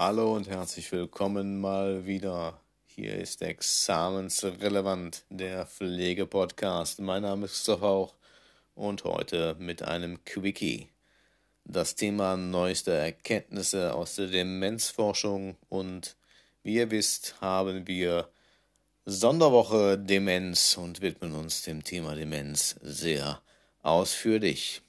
Hallo und herzlich willkommen mal wieder. Hier ist Examensrelevant, der Pflegepodcast. Mein Name ist Christoph Hauch und heute mit einem Quickie. Das Thema neueste Erkenntnisse aus der Demenzforschung und wie ihr wisst, haben wir Sonderwoche Demenz und widmen uns dem Thema Demenz sehr ausführlich.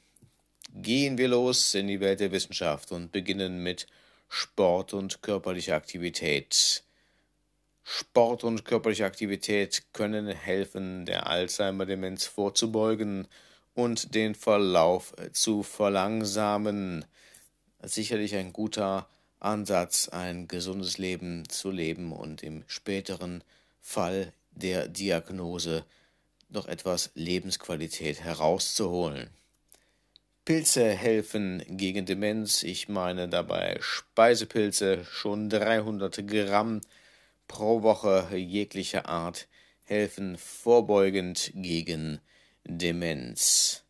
Gehen wir los in die Welt der Wissenschaft und beginnen mit Sport und körperliche Aktivität. Sport und körperliche Aktivität können helfen, der Alzheimer-Demenz vorzubeugen und den Verlauf zu verlangsamen. Sicherlich ein guter Ansatz, ein gesundes Leben zu leben und im späteren Fall der Diagnose noch etwas Lebensqualität herauszuholen. Pilze helfen gegen Demenz. Ich meine dabei Speisepilze, schon 300 Gramm pro Woche jeglicher Art helfen vorbeugend gegen Demenz.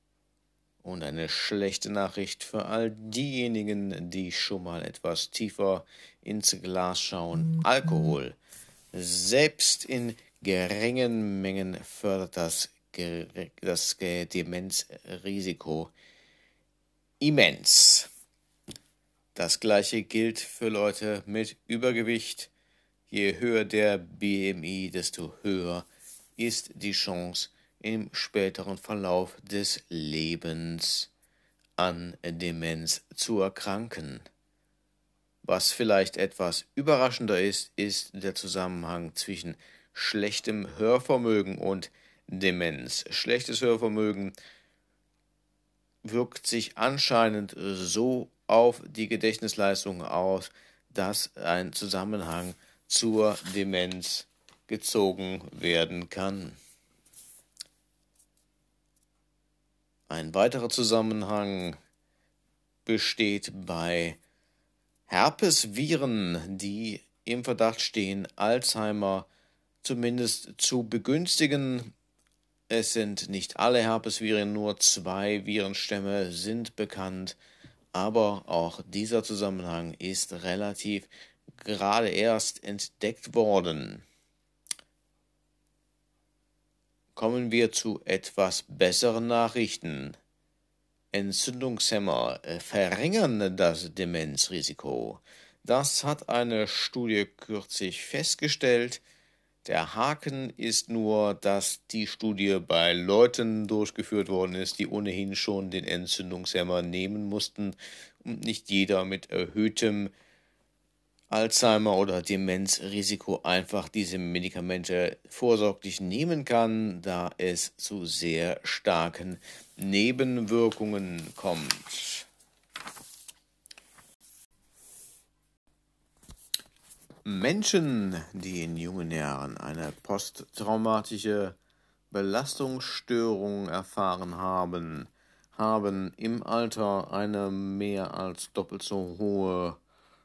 Und eine schlechte Nachricht für all diejenigen, die schon mal etwas tiefer ins Glas schauen. Alkohol selbst in geringen Mengen fördert das, das Demenzrisiko immens. Das gleiche gilt für Leute mit Übergewicht. Je höher der BMI, desto höher ist die Chance im späteren Verlauf des Lebens an Demenz zu erkranken. Was vielleicht etwas überraschender ist, ist der Zusammenhang zwischen schlechtem Hörvermögen und Demenz. Schlechtes Hörvermögen wirkt sich anscheinend so auf die Gedächtnisleistung aus, dass ein Zusammenhang zur Demenz gezogen werden kann. Ein weiterer Zusammenhang besteht bei Herpesviren, die im Verdacht stehen, Alzheimer zumindest zu begünstigen. Es sind nicht alle Herpesviren, nur zwei Virenstämme sind bekannt, aber auch dieser Zusammenhang ist relativ gerade erst entdeckt worden. Kommen wir zu etwas besseren Nachrichten. Entzündungshemmer verringern das Demenzrisiko. Das hat eine Studie kürzlich festgestellt. Der Haken ist nur, dass die Studie bei Leuten durchgeführt worden ist, die ohnehin schon den Entzündungshemmer nehmen mussten und nicht jeder mit erhöhtem Alzheimer oder Demenzrisiko einfach diese Medikamente vorsorglich nehmen kann, da es zu sehr starken Nebenwirkungen kommt. Menschen, die in jungen Jahren eine posttraumatische Belastungsstörung erfahren haben, haben im Alter eine mehr als doppelt so hohe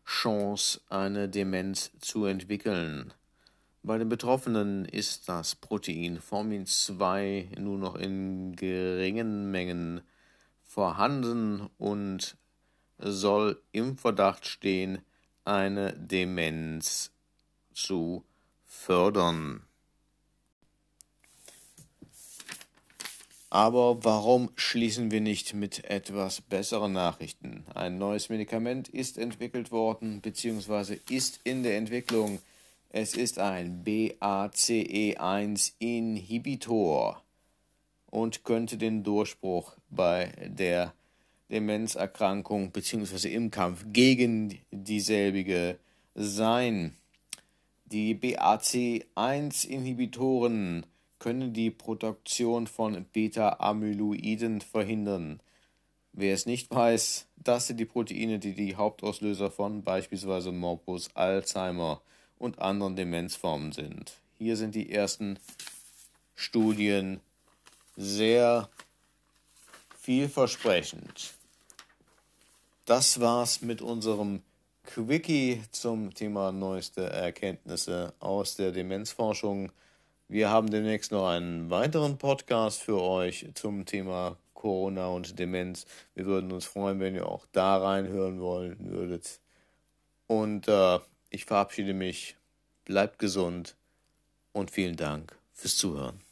Chance, eine Demenz zu entwickeln. Bei den Betroffenen ist das Protein Formin 2 nur noch in geringen Mengen vorhanden und soll im Verdacht stehen, eine Demenz zu fördern. Aber warum schließen wir nicht mit etwas besseren Nachrichten? Ein neues Medikament ist entwickelt worden bzw. ist in der Entwicklung. Es ist ein BACE1-Inhibitor und könnte den Durchbruch bei der Demenzerkrankung bzw. im Kampf gegen dieselbige sein. Die BAC1-Inhibitoren können die Produktion von Beta-Amyloiden verhindern. Wer es nicht weiß, das sind die Proteine, die die Hauptauslöser von beispielsweise Morbus, Alzheimer und anderen Demenzformen sind. Hier sind die ersten Studien sehr vielversprechend. Das war's mit unserem Quickie zum Thema neueste Erkenntnisse aus der Demenzforschung. Wir haben demnächst noch einen weiteren Podcast für euch zum Thema Corona und Demenz. Wir würden uns freuen, wenn ihr auch da reinhören wollen würdet. Und äh, ich verabschiede mich. Bleibt gesund und vielen Dank fürs Zuhören.